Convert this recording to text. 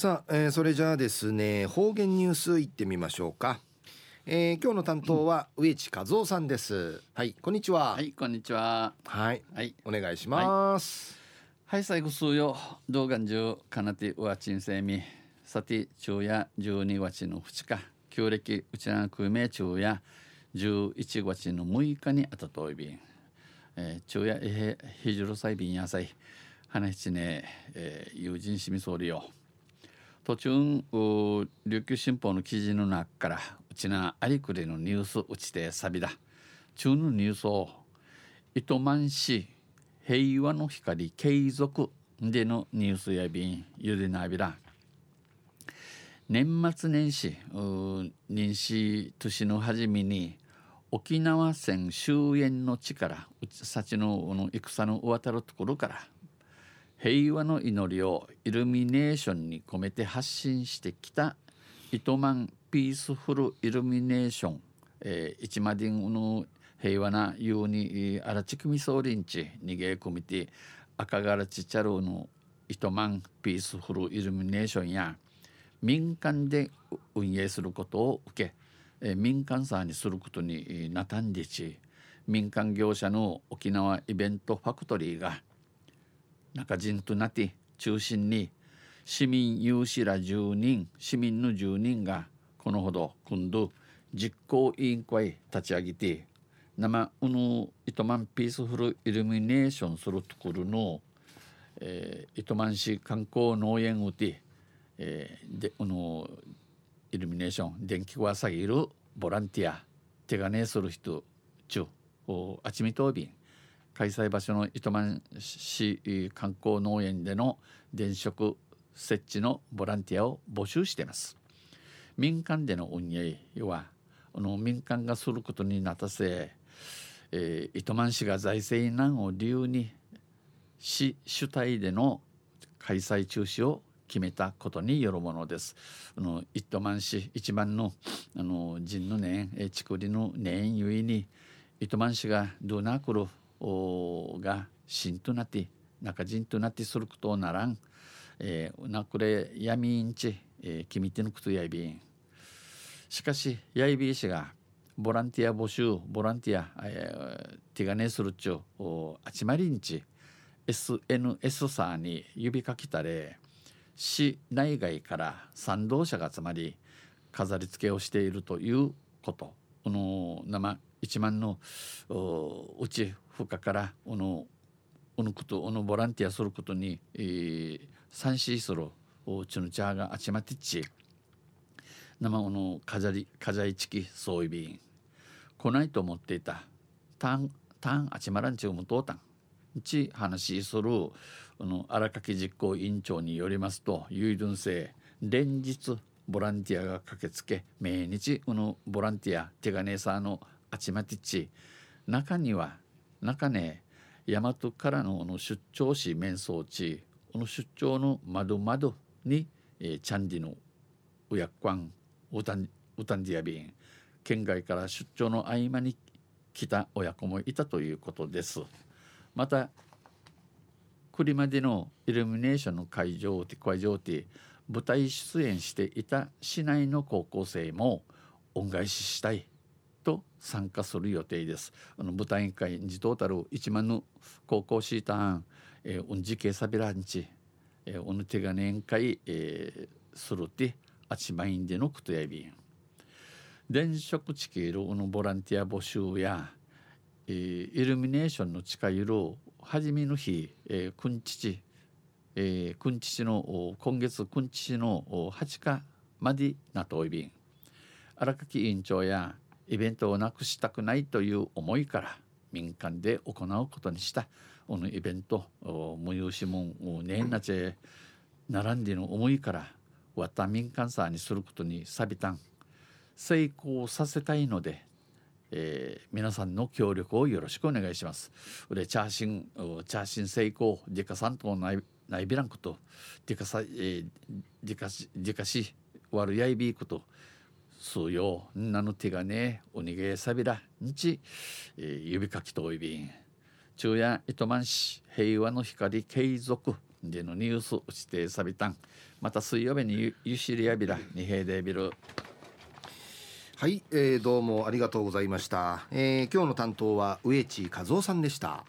さあ、えー、それじゃあですね方言ニュースいってみましょうか、えー、今日の担当は植地和夫さんです。はいこんにちは。はいこんにちは。はいはい。お願いします、はい、最後数よ動画中かなてうわちんせみ。さて昼夜12月の2日。旧暦うちなくめ昼夜。11月の6日にあたといびん、えー、昼夜えへひじろさいびんやさい。話しね、えー、友人しみそうりよ途中琉球新報の記事の中からうちなありくれのニュースうちてさびだ。中のニュースを糸満市平和の光継続でのニュースやびんゆでなびら。年末年始年始年の初めに沖縄戦終焉の地からうちさちの戦の渡るところから平和の祈りをイルミネーションに込めて発信してきた糸満ピースフルイルミネーション、えー、一マディンの平和なようにあらちくみそうりんち逃げ込みて赤がらちちゃるの糸満ピースフルイルミネーションや民間で運営することを受け、えー、民間さんにすることになたんでち民間業者の沖縄イベントファクトリーが中人となって中心に市民有志ら10人市民の10人がこのほど今度実行委員会立ち上げて生うぬ糸満ピースフルイルミネーションするところの、えー、糸満市観光農園うて、えー、でうのイルミネーション電気は下げるボランティア手金する人中あちみとびん開催場所の糸満市観光農園での電飾設置のボランティアを募集しています民間での運営はあの民間がすることになったせ、えー、糸満市が財政難を理由に市主体での開催中止を決めたことによるものです。あの糸満市一番のあの人の年、えちくりの年ゆえに糸満市がどうなくるがしんとなって中人となってすることならん、えー、なくれ闇んち、えー、君てのことやいびん。しかしやいびいしがボランティア募集ボランティア、えー、手金するちゅうあちまりんち SNS さに指かきたれ市内外から賛同者が集まり飾り付けをしているということ。この生一万のうち負荷からおのおのことおのボランティアすることに、えー、賛成するおちのチャーがあちまってち生おの飾り飾りチキそういびん来ないと思っていたたんたんあちまらんちゅうもとうたんち話するあの荒垣実行委員長によりますと有論性連日ボランティアが駆けつけ毎日このボランティア手金さのあちまてち中には中ね大和からのの出張し面相地この出張の窓窓に、えー、チャンディのうやっかんうたんうたんディアビン県外から出張の合間に来た親子もいたということです。また栗までのイルミネーションの会場で会場で舞台出演していた市内の高校生も恩返ししたい。と参加する予定です。あの舞台会にトータル1万の高校シーターン、えー、うんじけさびらんち、えー、おぬ手が年会、えー、するてあちまいんでのことやびん。電飾地形ののボランティア募集や、えー、イルミネーションの近いる初めの日、えー、くんちち、えー、くんちちの今月くんちちの8日までなといびん。荒垣委員長やイベントをなくしたくないという思いから民間で行うことにしたこのイベント無有しもんねんなち並んでの思いからわた民間さにすることにさびたん成功させたいので、えー、皆さんの協力をよろしくお願いします。でチャーシンチャーシン成功デカさんとないないびらんことデカさ、えー、デカデカシ悪やいびこと数よ。なの手がねおにげさびら。んち、えー、指かきといびん。昼夜糸満市平和の光継続。でのニュース指定サビタンまた水曜日にゆゆしりやびら。二平でビルはい、えー、どうもありがとうございました、えー、今日の担当は植地和夫さんでした。